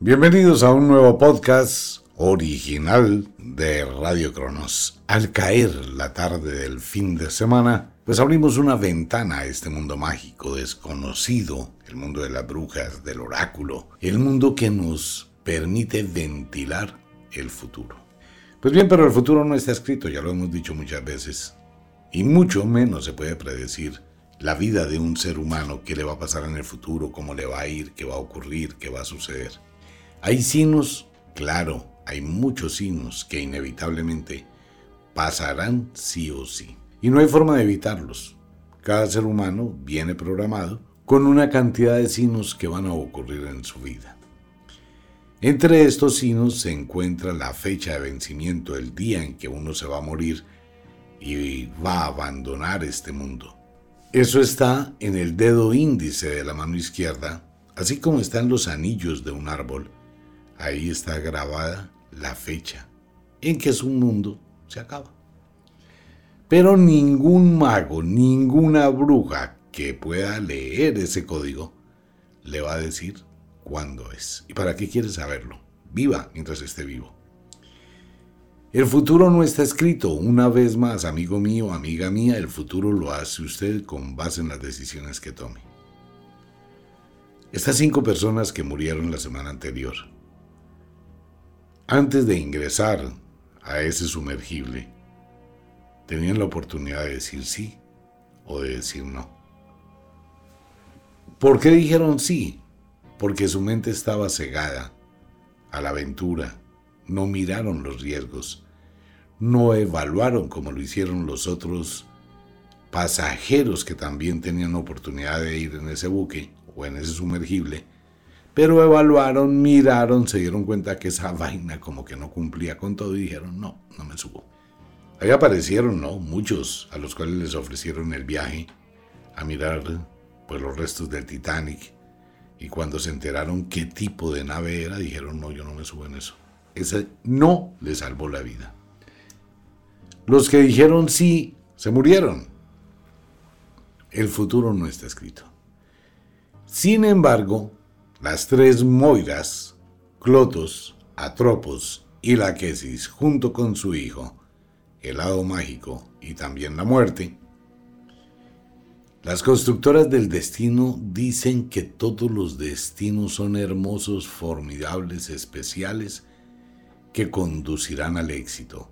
Bienvenidos a un nuevo podcast original de Radio Cronos. Al caer la tarde del fin de semana, pues abrimos una ventana a este mundo mágico, desconocido, el mundo de las brujas, del oráculo, el mundo que nos permite ventilar el futuro. Pues bien, pero el futuro no está escrito, ya lo hemos dicho muchas veces, y mucho menos se puede predecir la vida de un ser humano, qué le va a pasar en el futuro, cómo le va a ir, qué va a ocurrir, qué va a suceder. Hay signos, claro, hay muchos signos que inevitablemente pasarán sí o sí. Y no hay forma de evitarlos. Cada ser humano viene programado con una cantidad de signos que van a ocurrir en su vida. Entre estos signos se encuentra la fecha de vencimiento, el día en que uno se va a morir y va a abandonar este mundo. Eso está en el dedo índice de la mano izquierda, así como están los anillos de un árbol. Ahí está grabada la fecha en que su mundo se acaba. Pero ningún mago, ninguna bruja que pueda leer ese código le va a decir cuándo es. ¿Y para qué quiere saberlo? Viva mientras esté vivo. El futuro no está escrito. Una vez más, amigo mío, amiga mía, el futuro lo hace usted con base en las decisiones que tome. Estas cinco personas que murieron la semana anterior, antes de ingresar a ese sumergible, tenían la oportunidad de decir sí o de decir no. ¿Por qué dijeron sí? Porque su mente estaba cegada a la aventura, no miraron los riesgos, no evaluaron como lo hicieron los otros pasajeros que también tenían oportunidad de ir en ese buque o en ese sumergible, pero evaluaron, miraron, se dieron cuenta que esa vaina como que no cumplía con todo y dijeron, no, no me subo. Ahí aparecieron, ¿no? Muchos a los cuales les ofrecieron el viaje a mirar pues, los restos del Titanic. Y cuando se enteraron qué tipo de nave era, dijeron, no, yo no me subo en eso. Ese no le salvó la vida. Los que dijeron sí, se murieron. El futuro no está escrito. Sin embargo, las tres Moiras, Clotos, Atropos y Laquesis, junto con su hijo, el lado mágico y también la muerte, las constructoras del destino dicen que todos los destinos son hermosos, formidables, especiales que conducirán al éxito.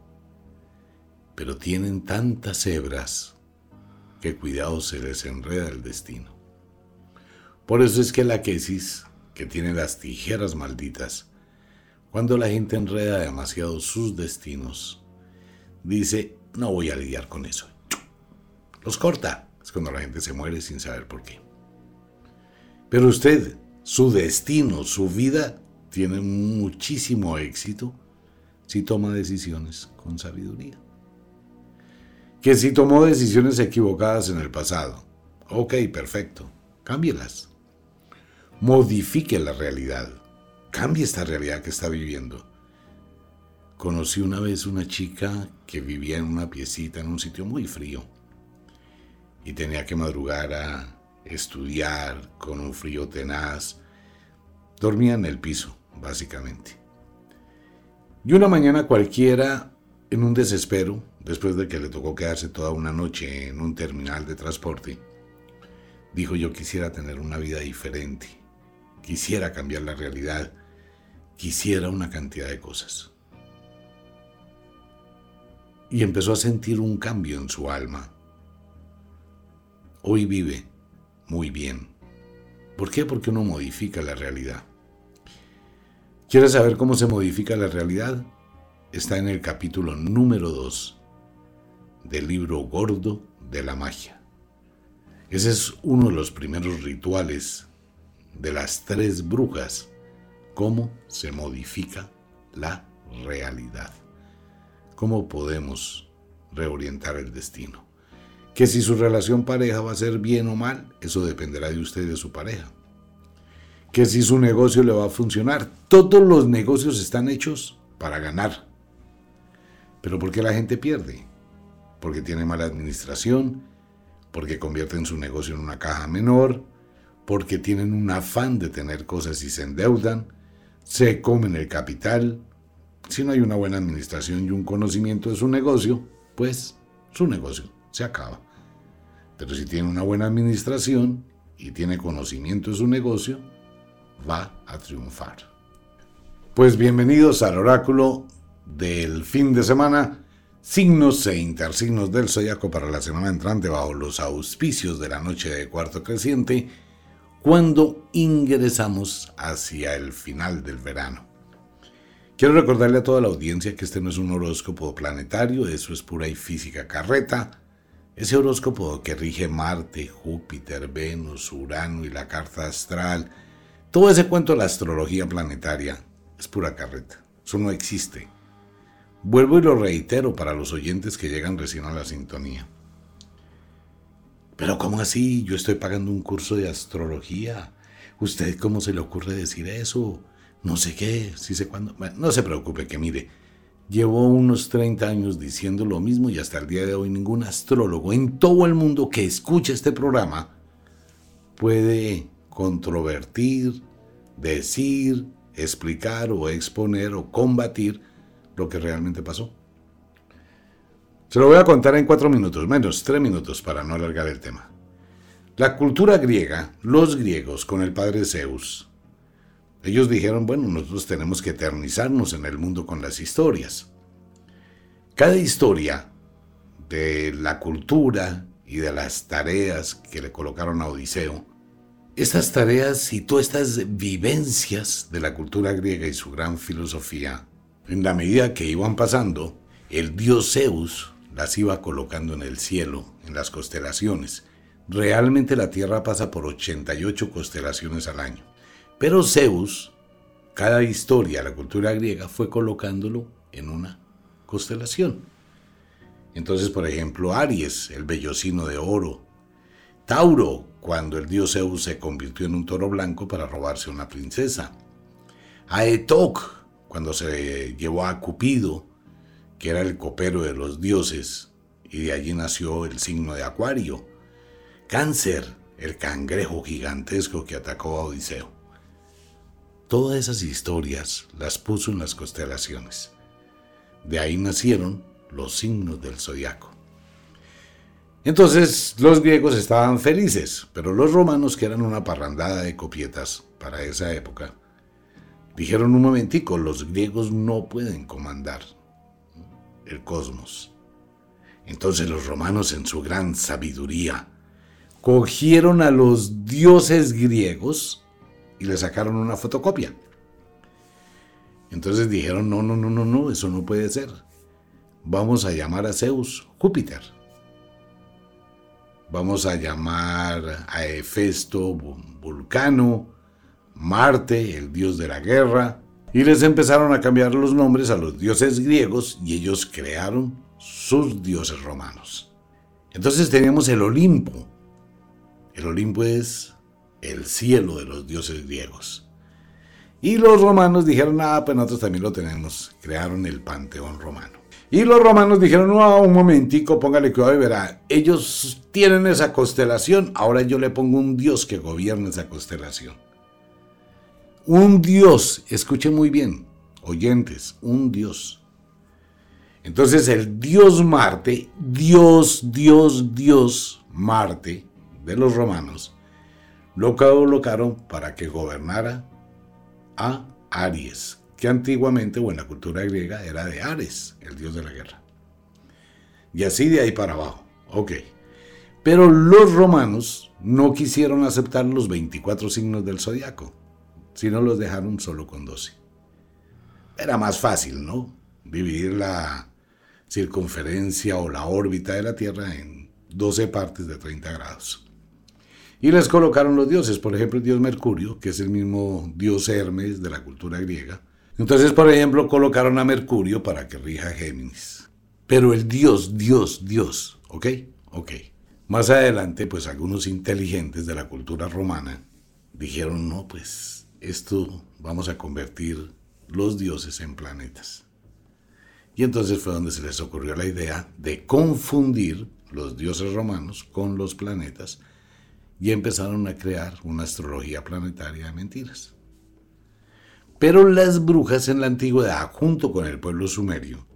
Pero tienen tantas hebras que cuidado se les enreda el destino. Por eso es que la que tiene las tijeras malditas, cuando la gente enreda demasiado sus destinos, dice, no voy a lidiar con eso. Los corta. Es cuando la gente se muere sin saber por qué. Pero usted, su destino, su vida, tiene muchísimo éxito si toma decisiones con sabiduría. Que si tomó decisiones equivocadas en el pasado, ok, perfecto, cámbielas. Modifique la realidad. Cambie esta realidad que está viviendo. Conocí una vez una chica que vivía en una piecita en un sitio muy frío y tenía que madrugar a estudiar con un frío tenaz. Dormía en el piso, básicamente. Y una mañana cualquiera, en un desespero, después de que le tocó quedarse toda una noche en un terminal de transporte, dijo yo quisiera tener una vida diferente, quisiera cambiar la realidad, quisiera una cantidad de cosas. Y empezó a sentir un cambio en su alma. Hoy vive muy bien. ¿Por qué? Porque uno modifica la realidad. ¿Quieres saber cómo se modifica la realidad? Está en el capítulo número 2 del libro gordo de la magia. Ese es uno de los primeros rituales de las tres brujas, cómo se modifica la realidad, cómo podemos reorientar el destino. Que si su relación pareja va a ser bien o mal, eso dependerá de usted y de su pareja que si su negocio le va a funcionar. Todos los negocios están hechos para ganar. Pero ¿por qué la gente pierde? Porque tiene mala administración, porque convierten su negocio en una caja menor, porque tienen un afán de tener cosas y se endeudan, se comen el capital. Si no hay una buena administración y un conocimiento de su negocio, pues su negocio se acaba. Pero si tiene una buena administración y tiene conocimiento de su negocio, va a triunfar. Pues bienvenidos al oráculo del fin de semana, signos e intersignos del zodiaco para la semana entrante bajo los auspicios de la noche de cuarto creciente, cuando ingresamos hacia el final del verano. Quiero recordarle a toda la audiencia que este no es un horóscopo planetario, eso es pura y física carreta. Ese horóscopo que rige Marte, Júpiter, Venus, Urano y la carta astral, todo ese cuento de la astrología planetaria es pura carreta. Eso no existe. Vuelvo y lo reitero para los oyentes que llegan recién a la sintonía. Pero ¿cómo así? Yo estoy pagando un curso de astrología. ¿Usted cómo se le ocurre decir eso? No sé qué, sí sé cuándo. no se preocupe, que mire, llevo unos 30 años diciendo lo mismo y hasta el día de hoy ningún astrólogo en todo el mundo que escuche este programa puede controvertir, decir, explicar o exponer o combatir lo que realmente pasó. Se lo voy a contar en cuatro minutos, menos tres minutos para no alargar el tema. La cultura griega, los griegos con el padre Zeus, ellos dijeron, bueno, nosotros tenemos que eternizarnos en el mundo con las historias. Cada historia de la cultura y de las tareas que le colocaron a Odiseo estas tareas y todas estas vivencias de la cultura griega y su gran filosofía, en la medida que iban pasando, el dios Zeus las iba colocando en el cielo, en las constelaciones. Realmente la Tierra pasa por 88 constelaciones al año. Pero Zeus, cada historia la cultura griega fue colocándolo en una constelación. Entonces, por ejemplo, Aries, el vellocino de oro, Tauro, cuando el dios Zeus se convirtió en un toro blanco para robarse una princesa. Aetok, cuando se llevó a Cupido, que era el copero de los dioses, y de allí nació el signo de Acuario. Cáncer, el cangrejo gigantesco que atacó a Odiseo. Todas esas historias las puso en las constelaciones. De ahí nacieron los signos del zodiaco. Entonces los griegos estaban felices, pero los romanos, que eran una parrandada de copietas para esa época, dijeron un momentico, los griegos no pueden comandar el cosmos. Entonces los romanos en su gran sabiduría cogieron a los dioses griegos y le sacaron una fotocopia. Entonces dijeron, no, no, no, no, no, eso no puede ser. Vamos a llamar a Zeus Júpiter vamos a llamar a Hefesto Vulcano, Marte, el dios de la guerra, y les empezaron a cambiar los nombres a los dioses griegos y ellos crearon sus dioses romanos. Entonces teníamos el Olimpo. El Olimpo es el cielo de los dioses griegos. Y los romanos dijeron, ah, pues nosotros también lo tenemos. Crearon el Panteón Romano. Y los romanos dijeron, no, un momentico, póngale cuidado y verá, ellos tienen esa constelación, ahora yo le pongo un dios que gobierne esa constelación. Un dios, escuchen muy bien, oyentes, un dios. Entonces el dios Marte, Dios, Dios, Dios, Marte, de los romanos, lo colocaron para que gobernara a Aries, que antiguamente o en la cultura griega era de Ares, el dios de la guerra. Y así de ahí para abajo. Ok. Pero los romanos no quisieron aceptar los 24 signos del zodiaco, sino los dejaron solo con 12. Era más fácil, ¿no? Dividir la circunferencia o la órbita de la Tierra en 12 partes de 30 grados. Y les colocaron los dioses, por ejemplo, el dios Mercurio, que es el mismo dios Hermes de la cultura griega, entonces, por ejemplo, colocaron a Mercurio para que rija Géminis. Pero el Dios, Dios, Dios, ¿ok? Ok. Más adelante, pues algunos inteligentes de la cultura romana dijeron, no, pues esto vamos a convertir los dioses en planetas. Y entonces fue donde se les ocurrió la idea de confundir los dioses romanos con los planetas y empezaron a crear una astrología planetaria de mentiras. Pero las brujas en la antigüedad, junto con el pueblo sumerio,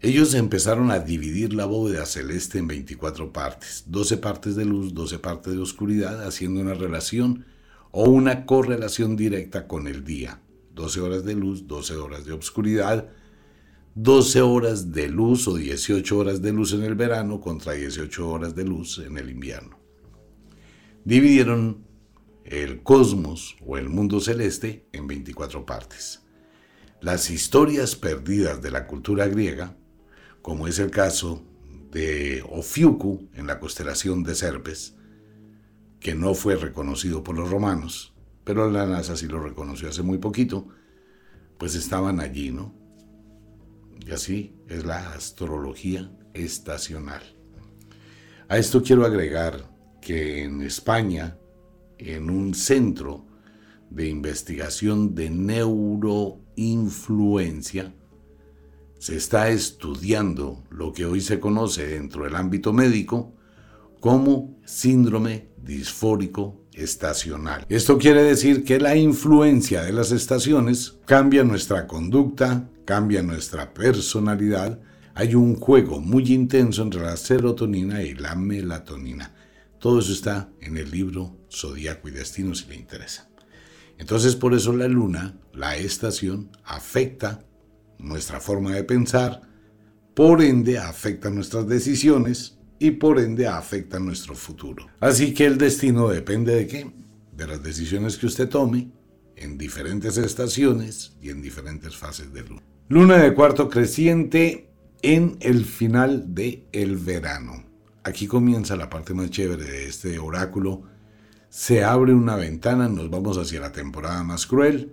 ellos empezaron a dividir la bóveda celeste en 24 partes, 12 partes de luz, 12 partes de oscuridad, haciendo una relación o una correlación directa con el día. 12 horas de luz, 12 horas de oscuridad, 12 horas de luz o 18 horas de luz en el verano contra 18 horas de luz en el invierno. Dividieron el cosmos o el mundo celeste en 24 partes. Las historias perdidas de la cultura griega como es el caso de Ofiuku en la constelación de Serpes, que no fue reconocido por los romanos, pero la NASA sí lo reconoció hace muy poquito, pues estaban allí, ¿no? Y así es la astrología estacional. A esto quiero agregar que en España, en un centro de investigación de neuroinfluencia, se está estudiando lo que hoy se conoce dentro del ámbito médico como síndrome disfórico estacional. Esto quiere decir que la influencia de las estaciones cambia nuestra conducta, cambia nuestra personalidad. Hay un juego muy intenso entre la serotonina y la melatonina. Todo eso está en el libro Zodíaco y Destino si le interesa. Entonces por eso la luna, la estación, afecta nuestra forma de pensar, por ende afecta nuestras decisiones y por ende afecta nuestro futuro. Así que el destino depende de qué? De las decisiones que usted tome en diferentes estaciones y en diferentes fases de luna. Luna de cuarto creciente en el final del el verano. Aquí comienza la parte más chévere de este oráculo. Se abre una ventana, nos vamos hacia la temporada más cruel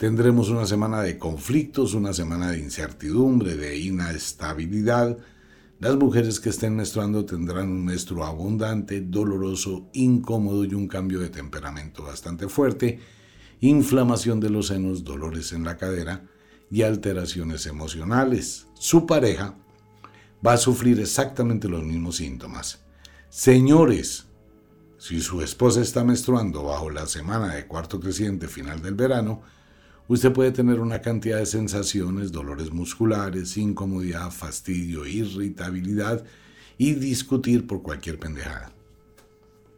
Tendremos una semana de conflictos, una semana de incertidumbre, de inestabilidad. Las mujeres que estén menstruando tendrán un menstruo abundante, doloroso, incómodo y un cambio de temperamento bastante fuerte, inflamación de los senos, dolores en la cadera y alteraciones emocionales. Su pareja va a sufrir exactamente los mismos síntomas. Señores, si su esposa está menstruando bajo la semana de cuarto creciente final del verano, Usted puede tener una cantidad de sensaciones, dolores musculares, incomodidad, fastidio, irritabilidad y discutir por cualquier pendejada.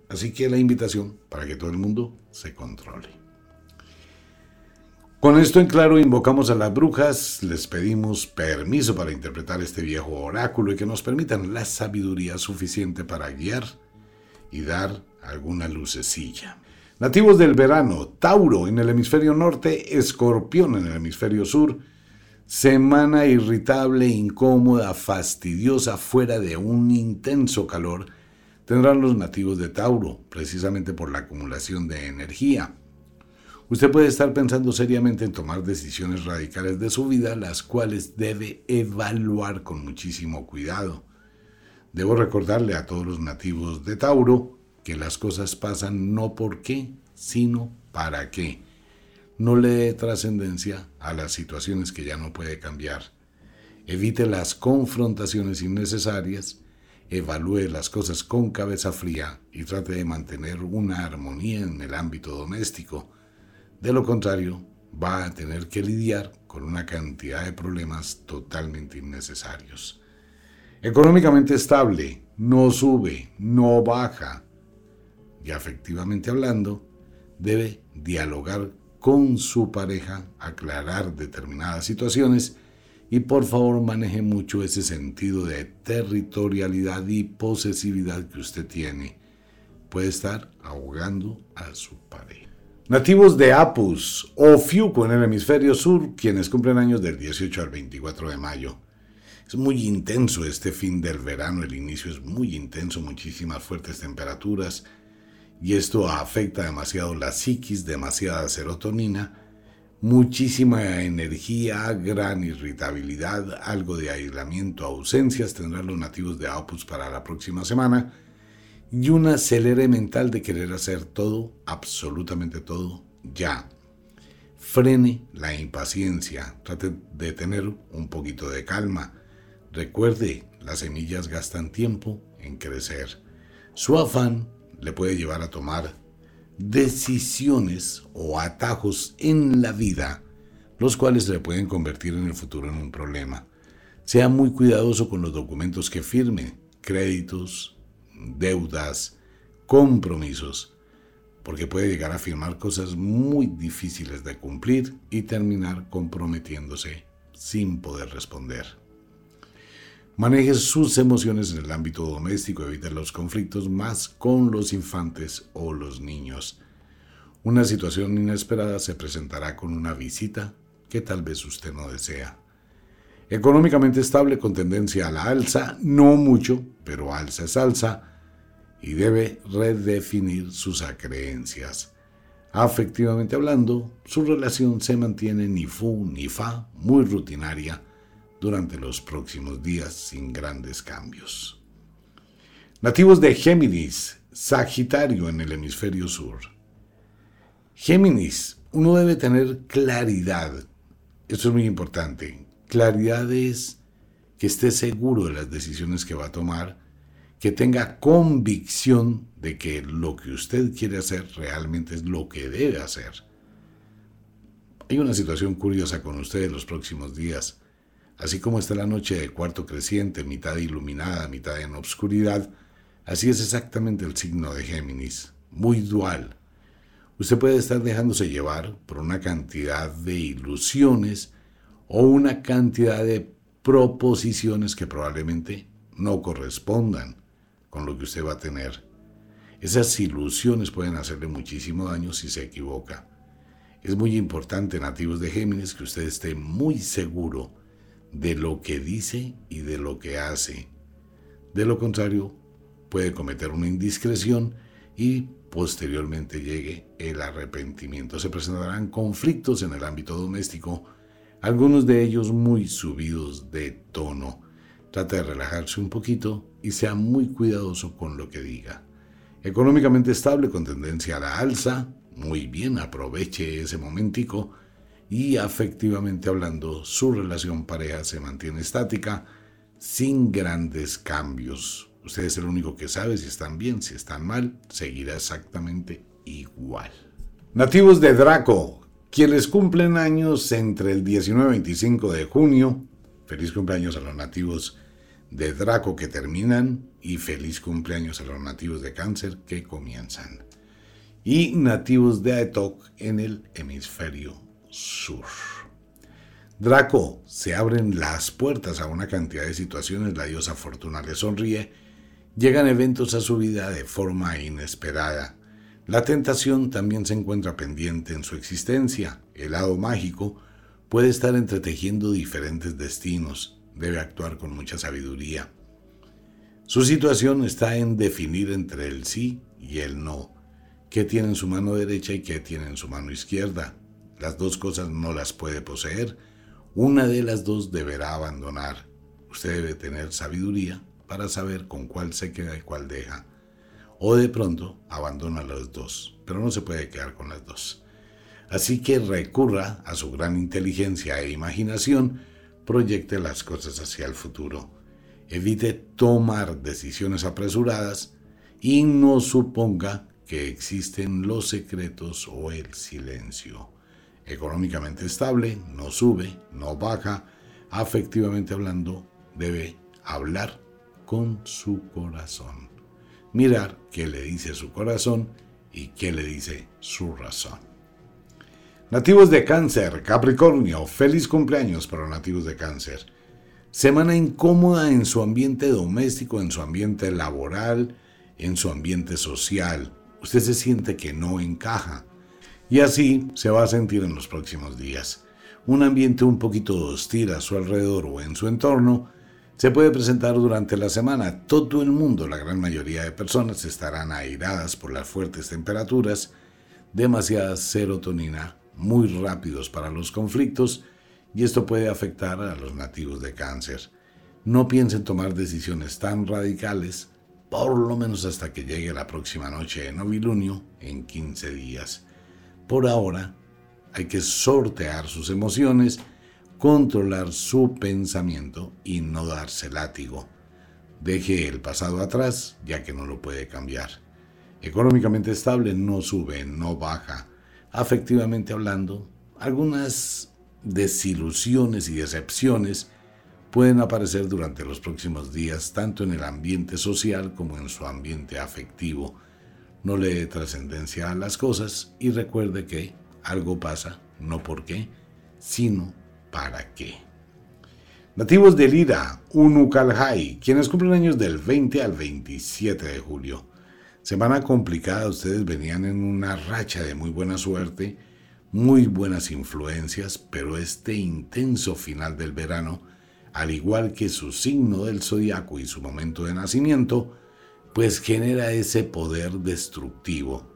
Así que la invitación para que todo el mundo se controle. Con esto en claro invocamos a las brujas, les pedimos permiso para interpretar este viejo oráculo y que nos permitan la sabiduría suficiente para guiar y dar alguna lucecilla. Nativos del verano, Tauro en el hemisferio norte, Escorpión en el hemisferio sur. Semana irritable, incómoda, fastidiosa, fuera de un intenso calor, tendrán los nativos de Tauro, precisamente por la acumulación de energía. Usted puede estar pensando seriamente en tomar decisiones radicales de su vida, las cuales debe evaluar con muchísimo cuidado. Debo recordarle a todos los nativos de Tauro que las cosas pasan no por qué, sino para qué. No le dé trascendencia a las situaciones que ya no puede cambiar. Evite las confrontaciones innecesarias, evalúe las cosas con cabeza fría y trate de mantener una armonía en el ámbito doméstico. De lo contrario, va a tener que lidiar con una cantidad de problemas totalmente innecesarios. Económicamente estable, no sube, no baja, y afectivamente hablando, debe dialogar con su pareja, aclarar determinadas situaciones y por favor maneje mucho ese sentido de territorialidad y posesividad que usted tiene. Puede estar ahogando a su pareja. Nativos de Apus o Fiuco en el hemisferio sur, quienes cumplen años del 18 al 24 de mayo. Es muy intenso este fin del verano, el inicio es muy intenso, muchísimas fuertes temperaturas, y esto afecta demasiado la psiquis, demasiada serotonina, muchísima energía, gran irritabilidad, algo de aislamiento, ausencias tendrán los nativos de Opus para la próxima semana y una acelere mental de querer hacer todo, absolutamente todo, ya. Frene la impaciencia, trate de tener un poquito de calma. Recuerde, las semillas gastan tiempo en crecer. Su afán le puede llevar a tomar decisiones o atajos en la vida, los cuales se pueden convertir en el futuro en un problema. Sea muy cuidadoso con los documentos que firme, créditos, deudas, compromisos, porque puede llegar a firmar cosas muy difíciles de cumplir y terminar comprometiéndose sin poder responder. Maneje sus emociones en el ámbito doméstico, evite los conflictos más con los infantes o los niños. Una situación inesperada se presentará con una visita que tal vez usted no desea. Económicamente estable con tendencia a la alza, no mucho, pero alza es alza, y debe redefinir sus creencias. Afectivamente hablando, su relación se mantiene ni fu ni fa, muy rutinaria, durante los próximos días sin grandes cambios. Nativos de Géminis, Sagitario en el hemisferio sur. Géminis, uno debe tener claridad. Esto es muy importante. Claridad es que esté seguro de las decisiones que va a tomar, que tenga convicción de que lo que usted quiere hacer realmente es lo que debe hacer. Hay una situación curiosa con usted en los próximos días. Así como está la noche de cuarto creciente, mitad iluminada, mitad en obscuridad, así es exactamente el signo de Géminis, muy dual. Usted puede estar dejándose llevar por una cantidad de ilusiones o una cantidad de proposiciones que probablemente no correspondan con lo que usted va a tener. Esas ilusiones pueden hacerle muchísimo daño si se equivoca. Es muy importante, nativos de Géminis, que usted esté muy seguro de lo que dice y de lo que hace. De lo contrario, puede cometer una indiscreción y posteriormente llegue el arrepentimiento. Se presentarán conflictos en el ámbito doméstico, algunos de ellos muy subidos de tono. Trata de relajarse un poquito y sea muy cuidadoso con lo que diga. Económicamente estable con tendencia a la alza, muy bien, aproveche ese momentico y afectivamente hablando, su relación pareja se mantiene estática sin grandes cambios. Usted es el único que sabe si están bien, si están mal, seguirá exactamente igual. Nativos de Draco, quienes cumplen años entre el 19 y 25 de junio, feliz cumpleaños a los nativos de Draco que terminan y feliz cumpleaños a los nativos de Cáncer que comienzan. Y nativos de Aetok en el hemisferio sur. Draco, se abren las puertas a una cantidad de situaciones, la diosa Fortuna le sonríe, llegan eventos a su vida de forma inesperada. La tentación también se encuentra pendiente en su existencia. El lado mágico puede estar entretejiendo diferentes destinos, debe actuar con mucha sabiduría. Su situación está en definir entre el sí y el no, qué tiene en su mano derecha y qué tiene en su mano izquierda. Las dos cosas no las puede poseer. Una de las dos deberá abandonar. Usted debe tener sabiduría para saber con cuál se queda y cuál deja. O de pronto abandona las dos, pero no se puede quedar con las dos. Así que recurra a su gran inteligencia e imaginación, proyecte las cosas hacia el futuro. Evite tomar decisiones apresuradas y no suponga que existen los secretos o el silencio económicamente estable, no sube, no baja, afectivamente hablando, debe hablar con su corazón. Mirar qué le dice su corazón y qué le dice su razón. Nativos de cáncer, Capricornio, feliz cumpleaños para los nativos de cáncer. Semana incómoda en su ambiente doméstico, en su ambiente laboral, en su ambiente social. Usted se siente que no encaja y así se va a sentir en los próximos días. Un ambiente un poquito hostil a su alrededor o en su entorno se puede presentar durante la semana. Todo el mundo, la gran mayoría de personas, estarán airadas por las fuertes temperaturas, demasiada serotonina, muy rápidos para los conflictos, y esto puede afectar a los nativos de cáncer. No piensen tomar decisiones tan radicales, por lo menos hasta que llegue la próxima noche de novilunio en 15 días. Por ahora, hay que sortear sus emociones, controlar su pensamiento y no darse látigo. Deje el pasado atrás, ya que no lo puede cambiar. Económicamente estable, no sube, no baja. Afectivamente hablando, algunas desilusiones y decepciones pueden aparecer durante los próximos días, tanto en el ambiente social como en su ambiente afectivo. No le dé trascendencia a las cosas y recuerde que algo pasa, no por qué, sino para qué. Nativos de Lira, Unucalhai, quienes cumplen años del 20 al 27 de julio. Semana complicada, ustedes venían en una racha de muy buena suerte, muy buenas influencias, pero este intenso final del verano al igual que su signo del zodiaco y su momento de nacimiento, pues genera ese poder destructivo.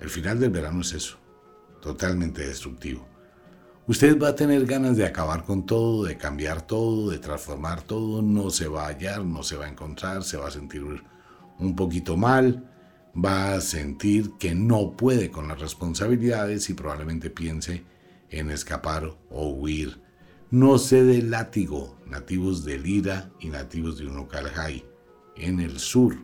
El final del verano es eso, totalmente destructivo. Usted va a tener ganas de acabar con todo, de cambiar todo, de transformar todo, no se va a hallar, no se va a encontrar, se va a sentir un poquito mal, va a sentir que no puede con las responsabilidades y probablemente piense en escapar o huir no sé de látigo, nativos de Lira y nativos de Unucalhai, en el sur.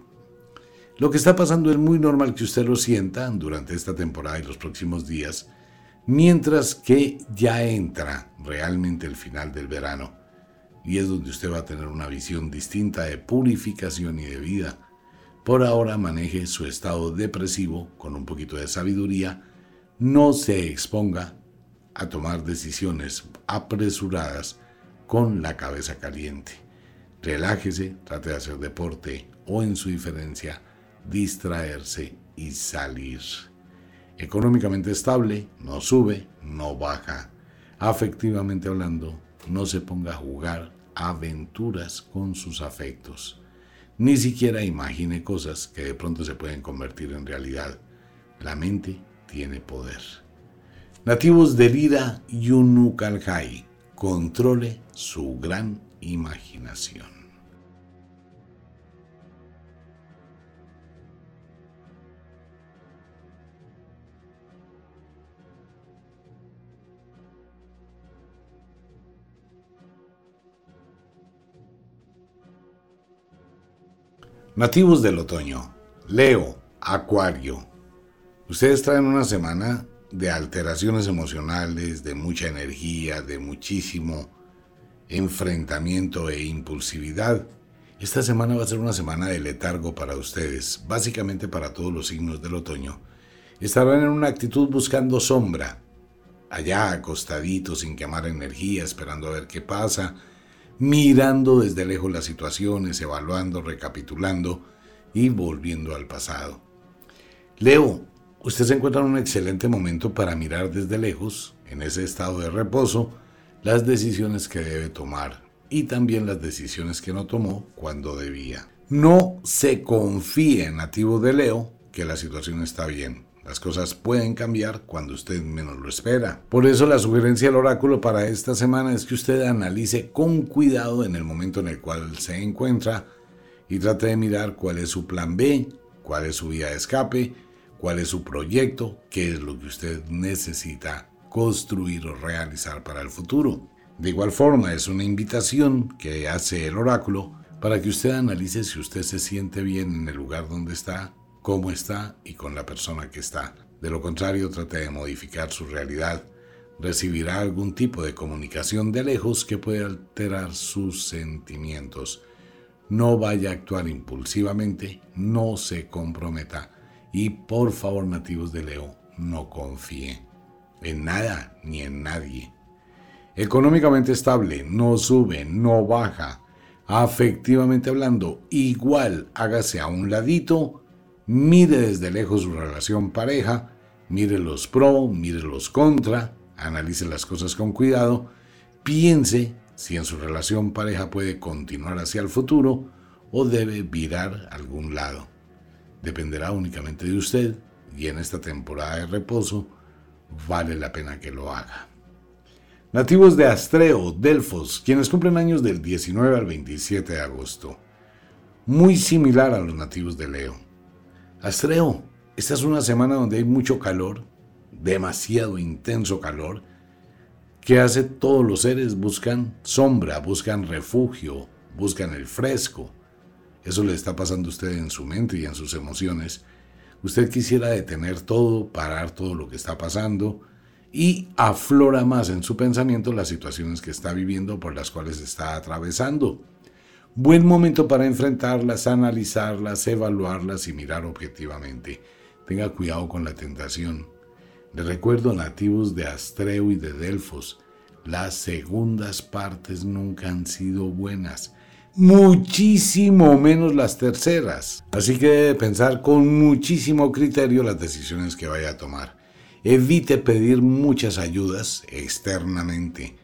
Lo que está pasando es muy normal que usted lo sienta durante esta temporada y los próximos días, mientras que ya entra realmente el final del verano, y es donde usted va a tener una visión distinta de purificación y de vida. Por ahora maneje su estado depresivo con un poquito de sabiduría, no se exponga a tomar decisiones apresuradas con la cabeza caliente. Relájese, trate de hacer deporte o en su diferencia, distraerse y salir. Económicamente estable, no sube, no baja. Afectivamente hablando, no se ponga a jugar aventuras con sus afectos. Ni siquiera imagine cosas que de pronto se pueden convertir en realidad. La mente tiene poder. Nativos de Lira y Unucalhai, controle su gran imaginación. Nativos del otoño, Leo, Acuario. Ustedes traen una semana de alteraciones emocionales, de mucha energía, de muchísimo enfrentamiento e impulsividad. Esta semana va a ser una semana de letargo para ustedes, básicamente para todos los signos del otoño. Estarán en una actitud buscando sombra, allá acostaditos sin quemar energía, esperando a ver qué pasa, mirando desde lejos las situaciones, evaluando, recapitulando y volviendo al pasado. Leo, usted se encuentra en un excelente momento para mirar desde lejos, en ese estado de reposo, las decisiones que debe tomar y también las decisiones que no tomó cuando debía. No se confíe, nativo de Leo, que la situación está bien. Las cosas pueden cambiar cuando usted menos lo espera. Por eso la sugerencia del oráculo para esta semana es que usted analice con cuidado en el momento en el cual se encuentra y trate de mirar cuál es su plan B, cuál es su vía de escape cuál es su proyecto, qué es lo que usted necesita construir o realizar para el futuro. De igual forma, es una invitación que hace el oráculo para que usted analice si usted se siente bien en el lugar donde está, cómo está y con la persona que está. De lo contrario, trate de modificar su realidad. Recibirá algún tipo de comunicación de lejos que puede alterar sus sentimientos. No vaya a actuar impulsivamente, no se comprometa y por favor, nativos de Leo, no confíen en nada ni en nadie. Económicamente estable, no sube, no baja. Afectivamente hablando, igual hágase a un ladito, mire desde lejos su relación pareja, mire los pro, mire los contra, analice las cosas con cuidado, piense si en su relación pareja puede continuar hacia el futuro o debe virar algún lado dependerá únicamente de usted y en esta temporada de reposo vale la pena que lo haga. Nativos de Astreo, Delfos, quienes cumplen años del 19 al 27 de agosto. Muy similar a los nativos de Leo. Astreo, esta es una semana donde hay mucho calor, demasiado intenso calor, que hace todos los seres buscan sombra, buscan refugio, buscan el fresco, eso le está pasando a usted en su mente y en sus emociones. Usted quisiera detener todo, parar todo lo que está pasando y aflora más en su pensamiento las situaciones que está viviendo por las cuales está atravesando. Buen momento para enfrentarlas, analizarlas, evaluarlas y mirar objetivamente. Tenga cuidado con la tentación. Le recuerdo nativos de Astreo y de Delfos, las segundas partes nunca han sido buenas, muchísimo menos las terceras. Así que debe pensar con muchísimo criterio las decisiones que vaya a tomar. Evite pedir muchas ayudas externamente.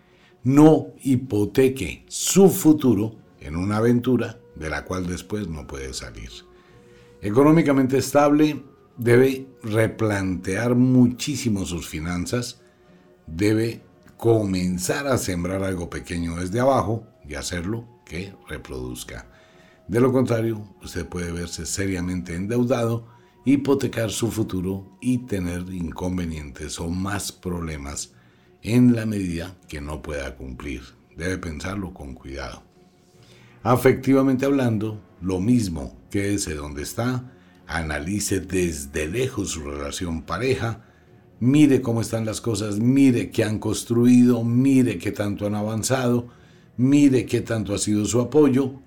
No hipoteque su futuro en una aventura de la cual después no puede salir. Económicamente estable, debe replantear muchísimo sus finanzas, debe comenzar a sembrar algo pequeño desde abajo y hacerlo que reproduzca. De lo contrario, usted puede verse seriamente endeudado, hipotecar su futuro y tener inconvenientes o más problemas en la medida que no pueda cumplir. Debe pensarlo con cuidado. Afectivamente hablando, lo mismo, quédese donde está, analice desde lejos su relación pareja, mire cómo están las cosas, mire qué han construido, mire qué tanto han avanzado, mire qué tanto ha sido su apoyo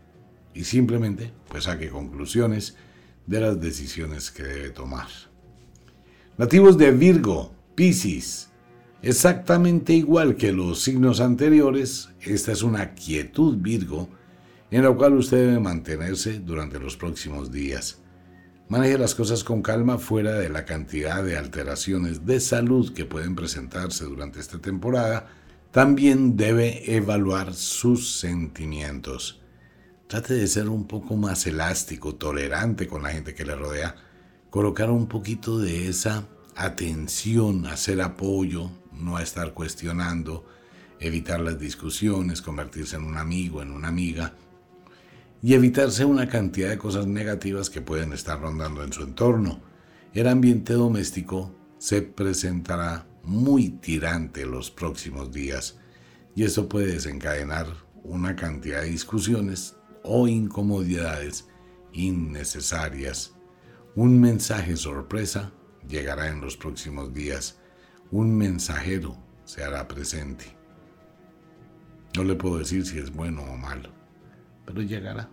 y simplemente pues saque conclusiones de las decisiones que debe tomar. Nativos de Virgo, Piscis, exactamente igual que los signos anteriores, esta es una quietud Virgo, en la cual usted debe mantenerse durante los próximos días. Maneje las cosas con calma fuera de la cantidad de alteraciones de salud que pueden presentarse durante esta temporada. También debe evaluar sus sentimientos. Trate de ser un poco más elástico, tolerante con la gente que le rodea. Colocar un poquito de esa atención, hacer apoyo, no estar cuestionando, evitar las discusiones, convertirse en un amigo, en una amiga y evitarse una cantidad de cosas negativas que pueden estar rondando en su entorno. El ambiente doméstico se presentará muy tirante los próximos días y eso puede desencadenar una cantidad de discusiones o incomodidades innecesarias. Un mensaje sorpresa llegará en los próximos días. Un mensajero se hará presente. No le puedo decir si es bueno o malo pero llegará.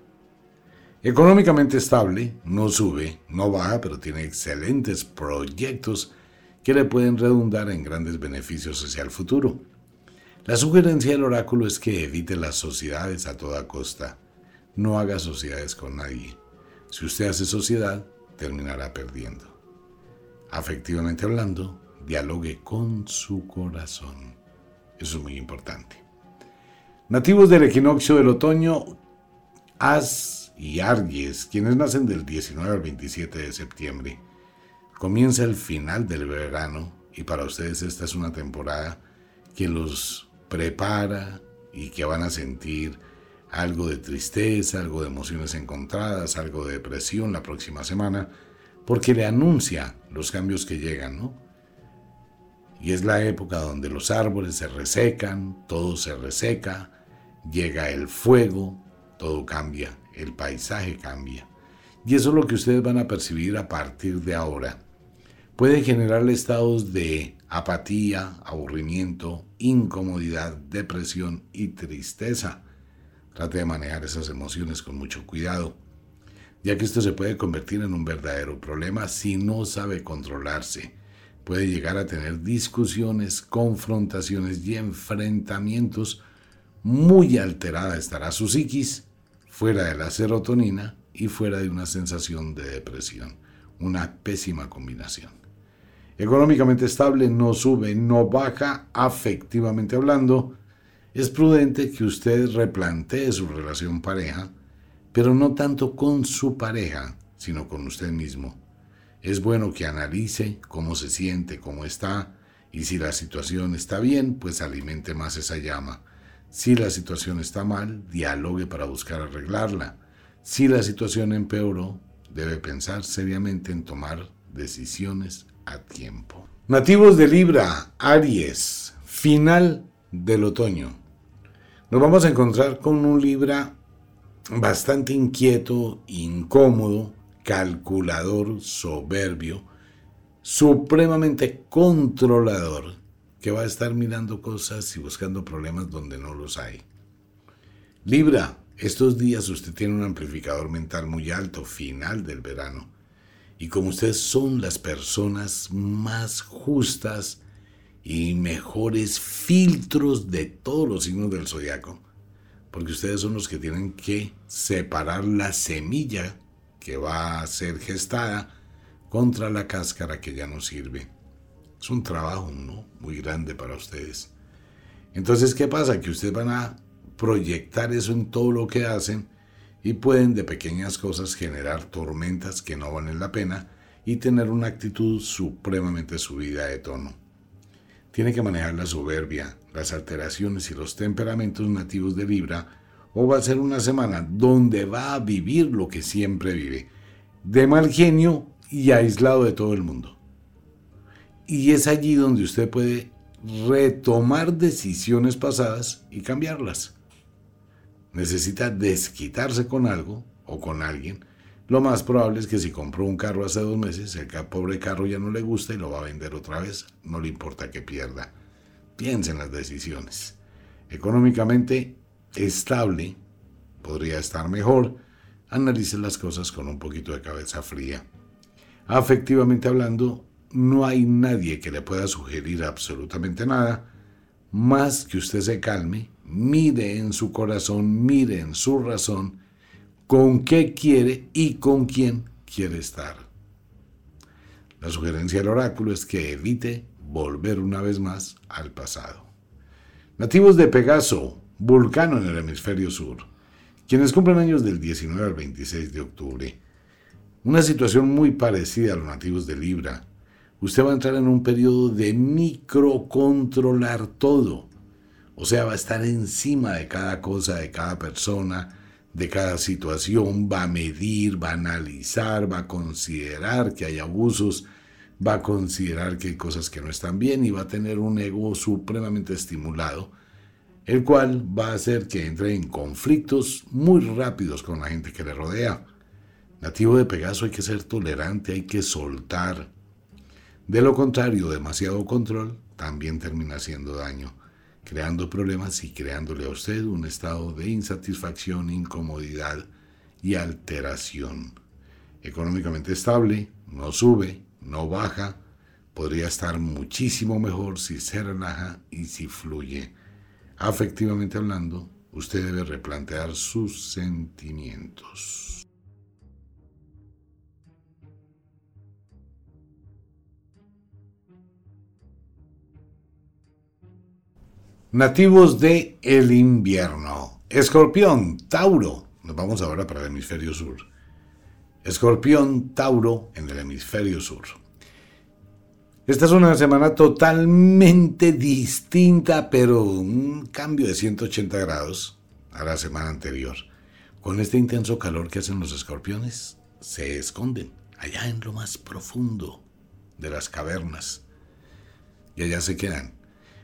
Económicamente estable, no sube, no baja, pero tiene excelentes proyectos que le pueden redundar en grandes beneficios hacia el futuro. La sugerencia del oráculo es que evite las sociedades a toda costa. No haga sociedades con nadie. Si usted hace sociedad, terminará perdiendo. Afectivamente hablando, dialogue con su corazón. Eso es muy importante. Nativos del equinoccio del otoño As y Argies, quienes nacen del 19 al 27 de septiembre. Comienza el final del verano y para ustedes esta es una temporada que los prepara y que van a sentir algo de tristeza, algo de emociones encontradas, algo de depresión la próxima semana, porque le anuncia los cambios que llegan, ¿no? Y es la época donde los árboles se resecan, todo se reseca, llega el fuego, todo cambia, el paisaje cambia. Y eso es lo que ustedes van a percibir a partir de ahora. Puede generar estados de apatía, aburrimiento, incomodidad, depresión y tristeza. Trate de manejar esas emociones con mucho cuidado, ya que esto se puede convertir en un verdadero problema si no sabe controlarse. Puede llegar a tener discusiones, confrontaciones y enfrentamientos. Muy alterada estará su psiquis fuera de la serotonina y fuera de una sensación de depresión. Una pésima combinación. Económicamente estable, no sube, no baja, afectivamente hablando. Es prudente que usted replantee su relación pareja, pero no tanto con su pareja, sino con usted mismo. Es bueno que analice cómo se siente, cómo está, y si la situación está bien, pues alimente más esa llama. Si la situación está mal, dialogue para buscar arreglarla. Si la situación empeoró, debe pensar seriamente en tomar decisiones a tiempo. Nativos de Libra, Aries, final del otoño. Nos vamos a encontrar con un Libra bastante inquieto, incómodo, calculador, soberbio, supremamente controlador, que va a estar mirando cosas y buscando problemas donde no los hay. Libra, estos días usted tiene un amplificador mental muy alto, final del verano. Y como ustedes son las personas más justas y mejores filtros de todos los signos del zodiaco, porque ustedes son los que tienen que separar la semilla que va a ser gestada contra la cáscara que ya no sirve. Es un trabajo muy grande para ustedes. Entonces, ¿qué pasa? Que ustedes van a proyectar eso en todo lo que hacen y pueden de pequeñas cosas generar tormentas que no valen la pena y tener una actitud supremamente subida de tono. Tiene que manejar la soberbia, las alteraciones y los temperamentos nativos de Libra o va a ser una semana donde va a vivir lo que siempre vive, de mal genio y aislado de todo el mundo. Y es allí donde usted puede retomar decisiones pasadas y cambiarlas necesita desquitarse con algo o con alguien, lo más probable es que si compró un carro hace dos meses, el pobre carro ya no le gusta y lo va a vender otra vez, no le importa que pierda. Piense en las decisiones. Económicamente estable, podría estar mejor, analice las cosas con un poquito de cabeza fría. Afectivamente hablando, no hay nadie que le pueda sugerir absolutamente nada, más que usted se calme mire en su corazón, mire en su razón con qué quiere y con quién quiere estar. La sugerencia del oráculo es que evite volver una vez más al pasado. Nativos de Pegaso, Vulcano en el hemisferio sur, quienes cumplen años del 19 al 26 de octubre. Una situación muy parecida a los nativos de Libra. Usted va a entrar en un periodo de microcontrolar todo o sea, va a estar encima de cada cosa, de cada persona, de cada situación, va a medir, va a analizar, va a considerar que hay abusos, va a considerar que hay cosas que no están bien y va a tener un ego supremamente estimulado, el cual va a hacer que entre en conflictos muy rápidos con la gente que le rodea. Nativo de Pegaso hay que ser tolerante, hay que soltar. De lo contrario, demasiado control también termina haciendo daño creando problemas y creándole a usted un estado de insatisfacción, incomodidad y alteración. Económicamente estable, no sube, no baja, podría estar muchísimo mejor si se relaja y si fluye. Afectivamente hablando, usted debe replantear sus sentimientos. Nativos de el invierno. Escorpión, Tauro. Nos vamos ahora para el hemisferio sur. Escorpión, Tauro en el hemisferio sur. Esta es una semana totalmente distinta, pero un cambio de 180 grados a la semana anterior. Con este intenso calor que hacen los escorpiones, se esconden allá en lo más profundo de las cavernas. Y allá se quedan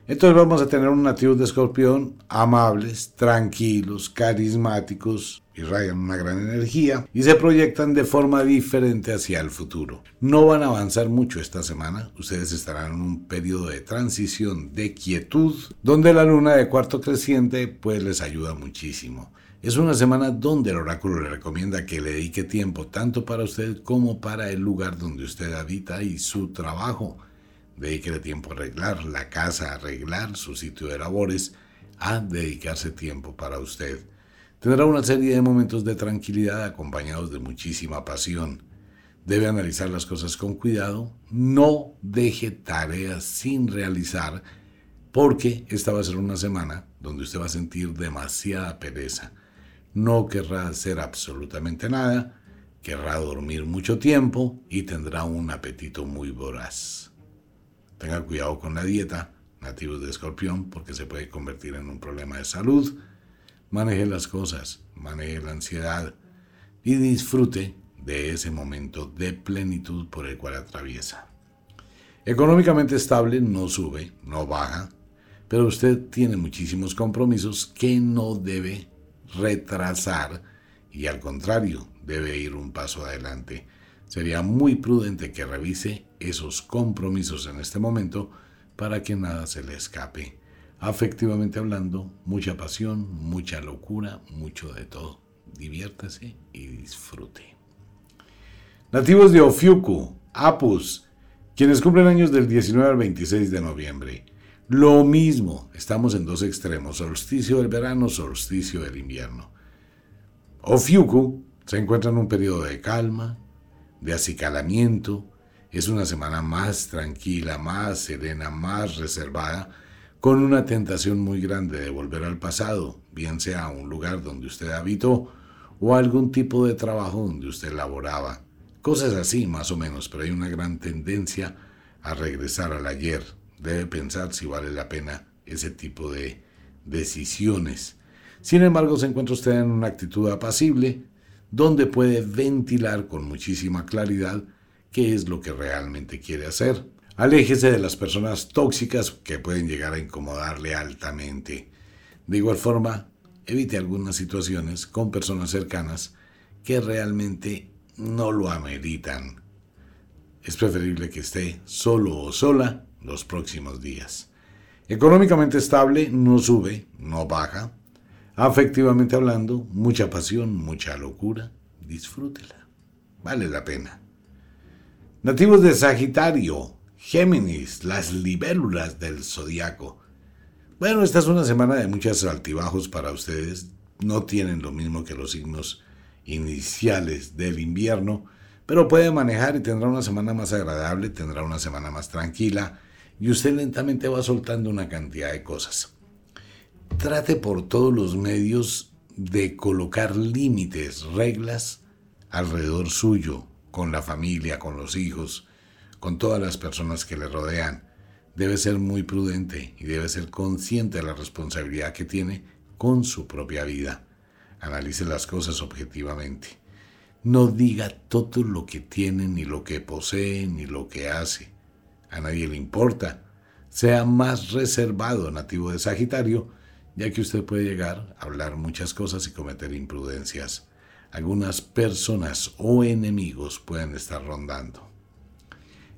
entonces vamos a tener un nativo de escorpión amables, tranquilos, carismáticos, irradian una gran energía y se proyectan de forma diferente hacia el futuro. No van a avanzar mucho esta semana, ustedes estarán en un periodo de transición, de quietud, donde la luna de cuarto creciente pues les ayuda muchísimo. Es una semana donde el oráculo le recomienda que le dedique tiempo tanto para usted como para el lugar donde usted habita y su trabajo Dedíquele tiempo a arreglar la casa, a arreglar su sitio de labores, a dedicarse tiempo para usted. Tendrá una serie de momentos de tranquilidad acompañados de muchísima pasión. Debe analizar las cosas con cuidado, no deje tareas sin realizar, porque esta va a ser una semana donde usted va a sentir demasiada pereza. No querrá hacer absolutamente nada, querrá dormir mucho tiempo y tendrá un apetito muy voraz. Tenga cuidado con la dieta, nativos de escorpión, porque se puede convertir en un problema de salud. Maneje las cosas, maneje la ansiedad y disfrute de ese momento de plenitud por el cual atraviesa. Económicamente estable, no sube, no baja, pero usted tiene muchísimos compromisos que no debe retrasar y al contrario, debe ir un paso adelante Sería muy prudente que revise esos compromisos en este momento para que nada se le escape. Afectivamente hablando, mucha pasión, mucha locura, mucho de todo. Diviértase y disfrute. Nativos de Ofiuku, Apus, quienes cumplen años del 19 al 26 de noviembre. Lo mismo, estamos en dos extremos, solsticio del verano, solsticio del invierno. Ofiuku se encuentra en un periodo de calma, de acicalamiento, es una semana más tranquila, más serena, más reservada, con una tentación muy grande de volver al pasado, bien sea a un lugar donde usted habitó o a algún tipo de trabajo donde usted laboraba. Cosas así, más o menos, pero hay una gran tendencia a regresar al ayer. Debe pensar si vale la pena ese tipo de decisiones. Sin embargo, se encuentra usted en una actitud apacible, donde puede ventilar con muchísima claridad qué es lo que realmente quiere hacer. Aléjese de las personas tóxicas que pueden llegar a incomodarle altamente. De igual forma, evite algunas situaciones con personas cercanas que realmente no lo ameritan. Es preferible que esté solo o sola los próximos días. Económicamente estable, no sube, no baja. Afectivamente hablando, mucha pasión, mucha locura. Disfrútela. Vale la pena. Nativos de Sagitario, Géminis, las libélulas del zodiaco. Bueno, esta es una semana de muchos altibajos para ustedes. No tienen lo mismo que los signos iniciales del invierno, pero puede manejar y tendrá una semana más agradable, tendrá una semana más tranquila y usted lentamente va soltando una cantidad de cosas. Trate por todos los medios de colocar límites, reglas alrededor suyo, con la familia, con los hijos, con todas las personas que le rodean, debe ser muy prudente y debe ser consciente de la responsabilidad que tiene con su propia vida. Analice las cosas objetivamente. No diga todo lo que tiene, ni lo que posee, ni lo que hace. A nadie le importa. Sea más reservado nativo de Sagitario, ya que usted puede llegar a hablar muchas cosas y cometer imprudencias. Algunas personas o enemigos pueden estar rondando.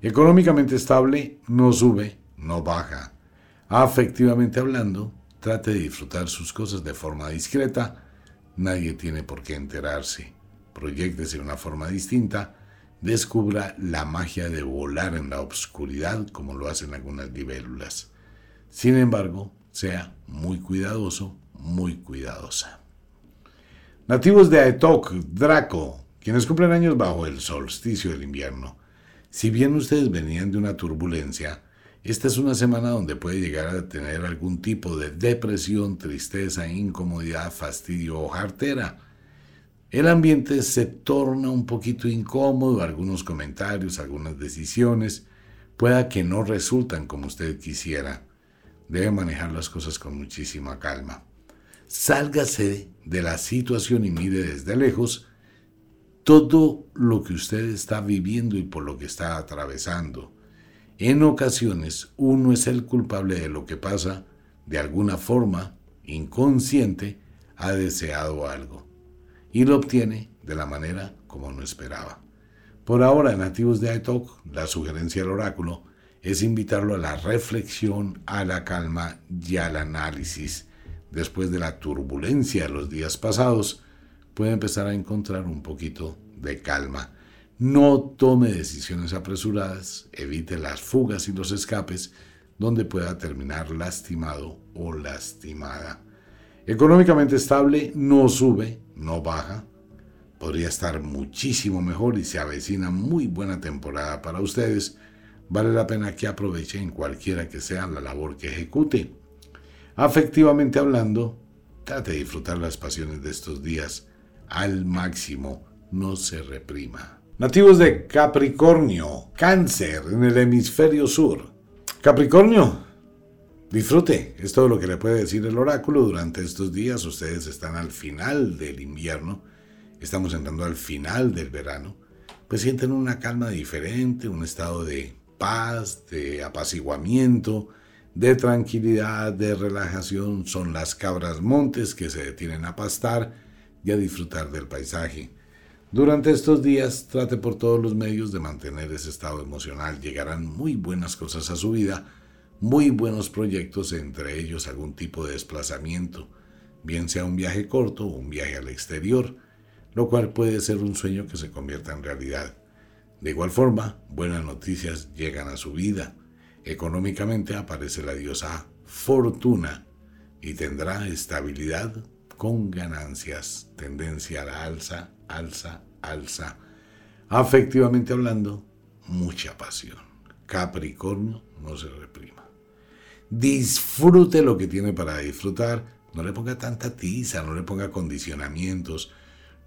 Económicamente estable, no sube, no baja. Afectivamente hablando, trate de disfrutar sus cosas de forma discreta. Nadie tiene por qué enterarse. Proyectese de una forma distinta. Descubra la magia de volar en la obscuridad como lo hacen algunas libélulas. Sin embargo, sea muy cuidadoso, muy cuidadosa. Nativos de Aetok, Draco, quienes cumplen años bajo el solsticio del invierno. Si bien ustedes venían de una turbulencia, esta es una semana donde puede llegar a tener algún tipo de depresión, tristeza, incomodidad, fastidio o jartera. El ambiente se torna un poquito incómodo, algunos comentarios, algunas decisiones, pueda que no resultan como usted quisiera. Debe manejar las cosas con muchísima calma. Sálgase de la situación y mire desde lejos todo lo que usted está viviendo y por lo que está atravesando. En ocasiones uno es el culpable de lo que pasa, de alguna forma inconsciente, ha deseado algo y lo obtiene de la manera como no esperaba. Por ahora, nativos de Aitok, la sugerencia del oráculo es invitarlo a la reflexión, a la calma y al análisis. Después de la turbulencia de los días pasados, puede empezar a encontrar un poquito de calma. No tome decisiones apresuradas, evite las fugas y los escapes donde pueda terminar lastimado o lastimada. Económicamente estable, no sube, no baja. Podría estar muchísimo mejor y se avecina muy buena temporada para ustedes. Vale la pena que aprovechen cualquiera que sea la labor que ejecute. Afectivamente hablando, trate de disfrutar las pasiones de estos días al máximo, no se reprima. Nativos de Capricornio, cáncer en el hemisferio sur. Capricornio, disfrute, es todo lo que le puede decir el oráculo durante estos días. Ustedes están al final del invierno, estamos entrando al final del verano, pues sienten una calma diferente, un estado de paz, de apaciguamiento, de tranquilidad, de relajación. Son las cabras montes que se detienen a pastar y a disfrutar del paisaje. Durante estos días trate por todos los medios de mantener ese estado emocional. Llegarán muy buenas cosas a su vida, muy buenos proyectos, entre ellos algún tipo de desplazamiento, bien sea un viaje corto o un viaje al exterior, lo cual puede ser un sueño que se convierta en realidad. De igual forma, buenas noticias llegan a su vida. Económicamente aparece la diosa Fortuna y tendrá estabilidad con ganancias, tendencia a la alza, alza, alza. Afectivamente hablando, mucha pasión. Capricornio, no se reprima. Disfrute lo que tiene para disfrutar. No le ponga tanta tiza, no le ponga condicionamientos,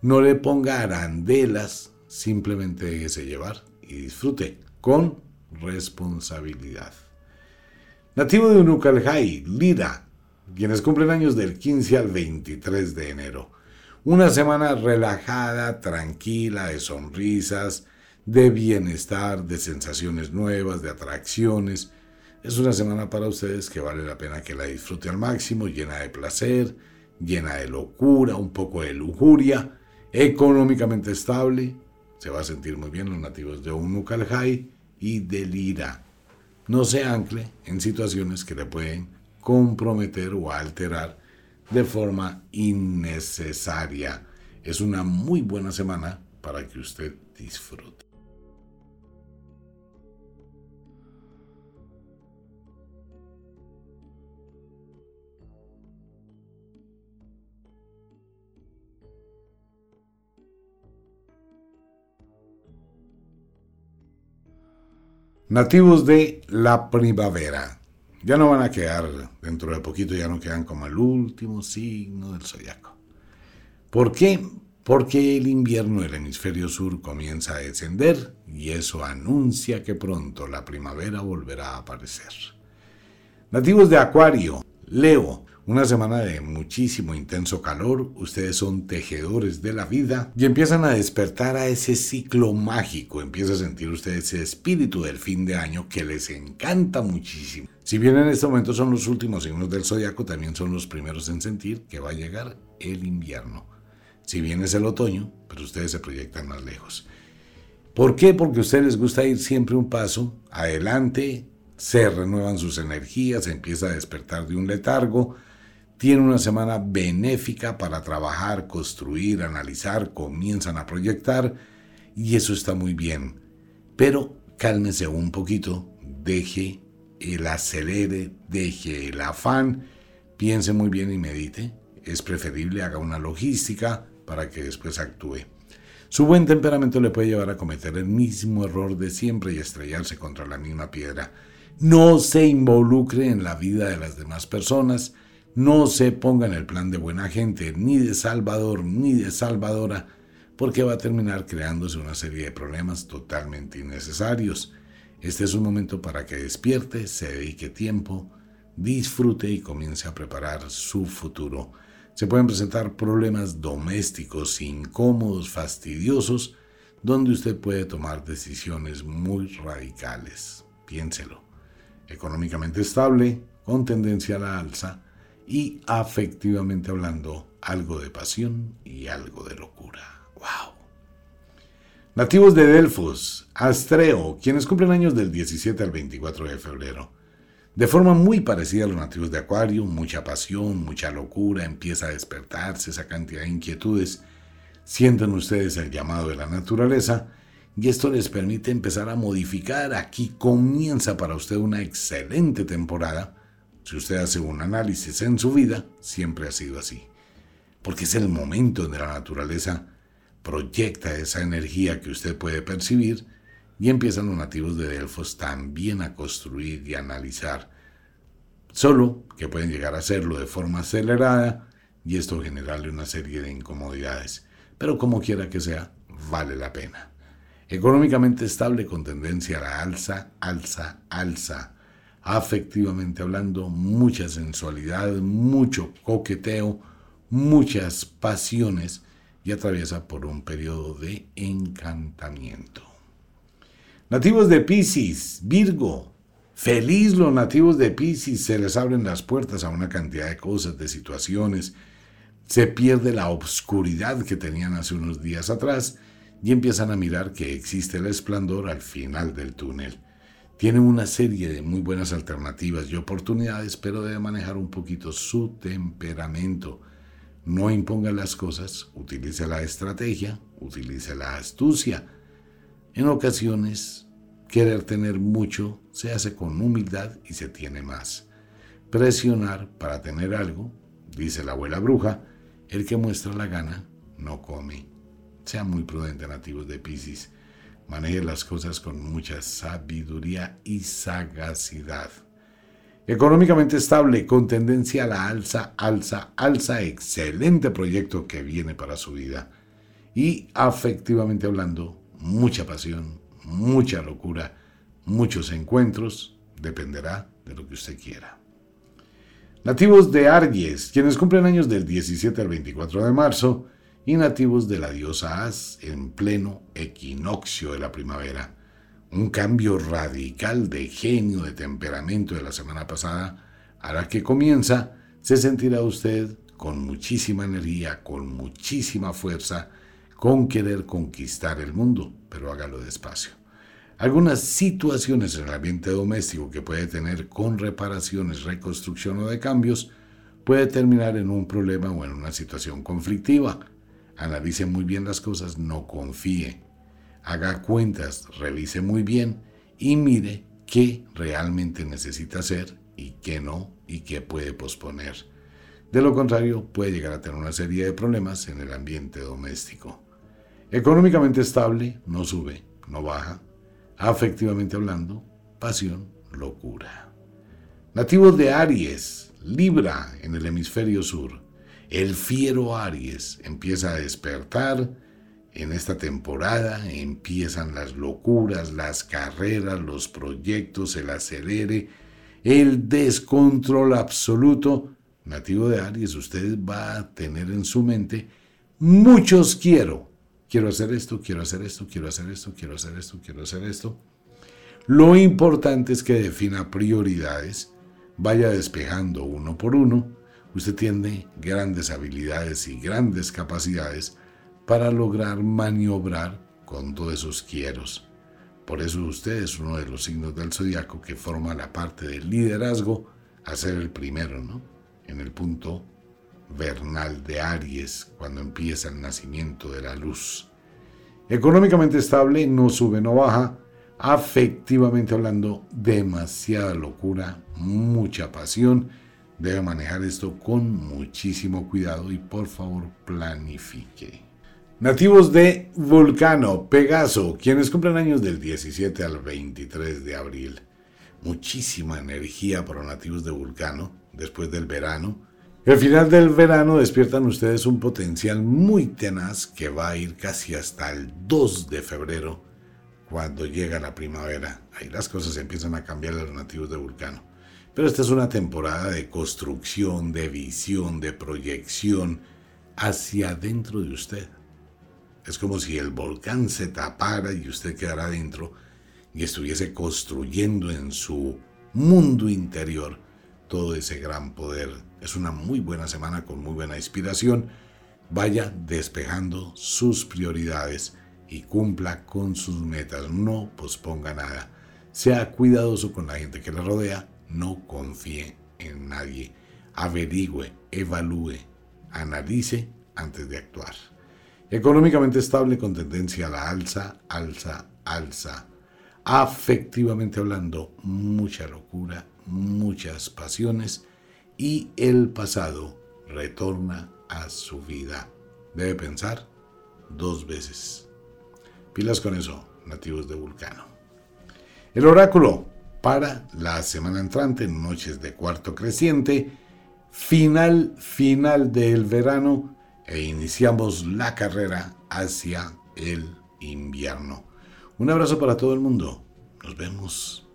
no le ponga arandelas. Simplemente déjese llevar y disfrute con responsabilidad. Nativo de Unucalhai, Lira, quienes cumplen años del 15 al 23 de enero. Una semana relajada, tranquila, de sonrisas, de bienestar, de sensaciones nuevas, de atracciones. Es una semana para ustedes que vale la pena que la disfrute al máximo, llena de placer, llena de locura, un poco de lujuria, económicamente estable. Se va a sentir muy bien los nativos de Unukalhai y de Lira. No se ancle en situaciones que le pueden comprometer o alterar de forma innecesaria. Es una muy buena semana para que usted disfrute. Nativos de la primavera ya no van a quedar, dentro de poquito ya no quedan como el último signo del zodiaco. ¿Por qué? Porque el invierno del hemisferio sur comienza a descender y eso anuncia que pronto la primavera volverá a aparecer. Nativos de Acuario, Leo, una semana de muchísimo intenso calor, ustedes son tejedores de la vida y empiezan a despertar a ese ciclo mágico, empieza a sentir usted ese espíritu del fin de año que les encanta muchísimo. Si bien en este momento son los últimos signos del zodiaco, también son los primeros en sentir que va a llegar el invierno. Si bien es el otoño, pero ustedes se proyectan más lejos. ¿Por qué? Porque a ustedes les gusta ir siempre un paso adelante, se renuevan sus energías, se empieza a despertar de un letargo, tiene una semana benéfica para trabajar, construir, analizar, comienzan a proyectar y eso está muy bien. Pero cálmese un poquito, deje el acelere, deje el afán, piense muy bien y medite. Es preferible haga una logística para que después actúe. Su buen temperamento le puede llevar a cometer el mismo error de siempre y estrellarse contra la misma piedra. No se involucre en la vida de las demás personas, no se ponga en el plan de buena gente, ni de salvador, ni de salvadora, porque va a terminar creándose una serie de problemas totalmente innecesarios. Este es un momento para que despierte, se dedique tiempo, disfrute y comience a preparar su futuro. Se pueden presentar problemas domésticos, incómodos, fastidiosos, donde usted puede tomar decisiones muy radicales. Piénselo. Económicamente estable, con tendencia a la alza, y afectivamente hablando, algo de pasión y algo de locura. ¡Wow! Nativos de Delfos, Astreo, quienes cumplen años del 17 al 24 de febrero. De forma muy parecida a los nativos de Acuario, mucha pasión, mucha locura, empieza a despertarse esa cantidad de inquietudes. Sienten ustedes el llamado de la naturaleza y esto les permite empezar a modificar. Aquí comienza para usted una excelente temporada si usted hace un análisis en su vida, siempre ha sido así. Porque es el momento donde la naturaleza proyecta esa energía que usted puede percibir y empiezan los nativos de Delfos también a construir y analizar. Solo que pueden llegar a hacerlo de forma acelerada y esto generarle una serie de incomodidades. Pero como quiera que sea, vale la pena. Económicamente estable con tendencia a la alza, alza, alza afectivamente hablando, mucha sensualidad, mucho coqueteo, muchas pasiones y atraviesa por un periodo de encantamiento. Nativos de Pisces, Virgo, feliz los nativos de Pisces, se les abren las puertas a una cantidad de cosas, de situaciones, se pierde la obscuridad que tenían hace unos días atrás y empiezan a mirar que existe el esplendor al final del túnel. Tienen una serie de muy buenas alternativas y oportunidades, pero debe manejar un poquito su temperamento. No imponga las cosas, utilice la estrategia, utilice la astucia. En ocasiones, querer tener mucho se hace con humildad y se tiene más. Presionar para tener algo, dice la abuela bruja, el que muestra la gana no come. Sea muy prudente, nativos de Pisces. Maneje las cosas con mucha sabiduría y sagacidad. Económicamente estable, con tendencia a la alza, alza, alza, excelente proyecto que viene para su vida. Y afectivamente hablando, mucha pasión, mucha locura, muchos encuentros, dependerá de lo que usted quiera. Nativos de Aries, quienes cumplen años del 17 al 24 de marzo, y nativos de la diosa As en pleno equinoccio de la primavera. Un cambio radical de genio, de temperamento de la semana pasada hará que comienza, se sentirá usted con muchísima energía, con muchísima fuerza, con querer conquistar el mundo, pero hágalo despacio. Algunas situaciones en el ambiente doméstico que puede tener con reparaciones, reconstrucción o de cambios puede terminar en un problema o en una situación conflictiva analice muy bien las cosas, no confíe. Haga cuentas, revise muy bien y mire qué realmente necesita hacer y qué no y qué puede posponer. De lo contrario, puede llegar a tener una serie de problemas en el ambiente doméstico. Económicamente estable, no sube, no baja. Afectivamente hablando, pasión, locura. Nativos de Aries, Libra en el hemisferio sur. El fiero Aries empieza a despertar en esta temporada, empiezan las locuras, las carreras, los proyectos, el acelere, el descontrol absoluto. Nativo de Aries, usted va a tener en su mente muchos quiero. Quiero hacer esto, quiero hacer esto, quiero hacer esto, quiero hacer esto, quiero hacer esto. Lo importante es que defina prioridades, vaya despejando uno por uno usted tiene grandes habilidades y grandes capacidades para lograr maniobrar con todos esos quieros. Por eso usted es uno de los signos del zodiaco que forma la parte del liderazgo a ser el primero, ¿no? En el punto vernal de Aries, cuando empieza el nacimiento de la luz. Económicamente estable, no sube, no baja. Afectivamente hablando, demasiada locura, mucha pasión Debe manejar esto con muchísimo cuidado y por favor planifique. Nativos de Vulcano, Pegaso, quienes cumplen años del 17 al 23 de abril. Muchísima energía para nativos de Vulcano después del verano. El final del verano despiertan ustedes un potencial muy tenaz que va a ir casi hasta el 2 de febrero, cuando llega la primavera. Ahí las cosas empiezan a cambiar a los nativos de Vulcano. Pero esta es una temporada de construcción, de visión, de proyección hacia adentro de usted. Es como si el volcán se tapara y usted quedara adentro y estuviese construyendo en su mundo interior todo ese gran poder. Es una muy buena semana con muy buena inspiración. Vaya despejando sus prioridades y cumpla con sus metas. No posponga nada. Sea cuidadoso con la gente que le rodea no confíe en nadie. Averigüe, evalúe, analice antes de actuar. Económicamente estable con tendencia a la alza, alza, alza. Afectivamente hablando, mucha locura, muchas pasiones y el pasado retorna a su vida. Debe pensar dos veces. Pilas con eso, nativos de Vulcano. El oráculo para la semana entrante, noches de cuarto creciente, final, final del verano e iniciamos la carrera hacia el invierno. Un abrazo para todo el mundo. Nos vemos.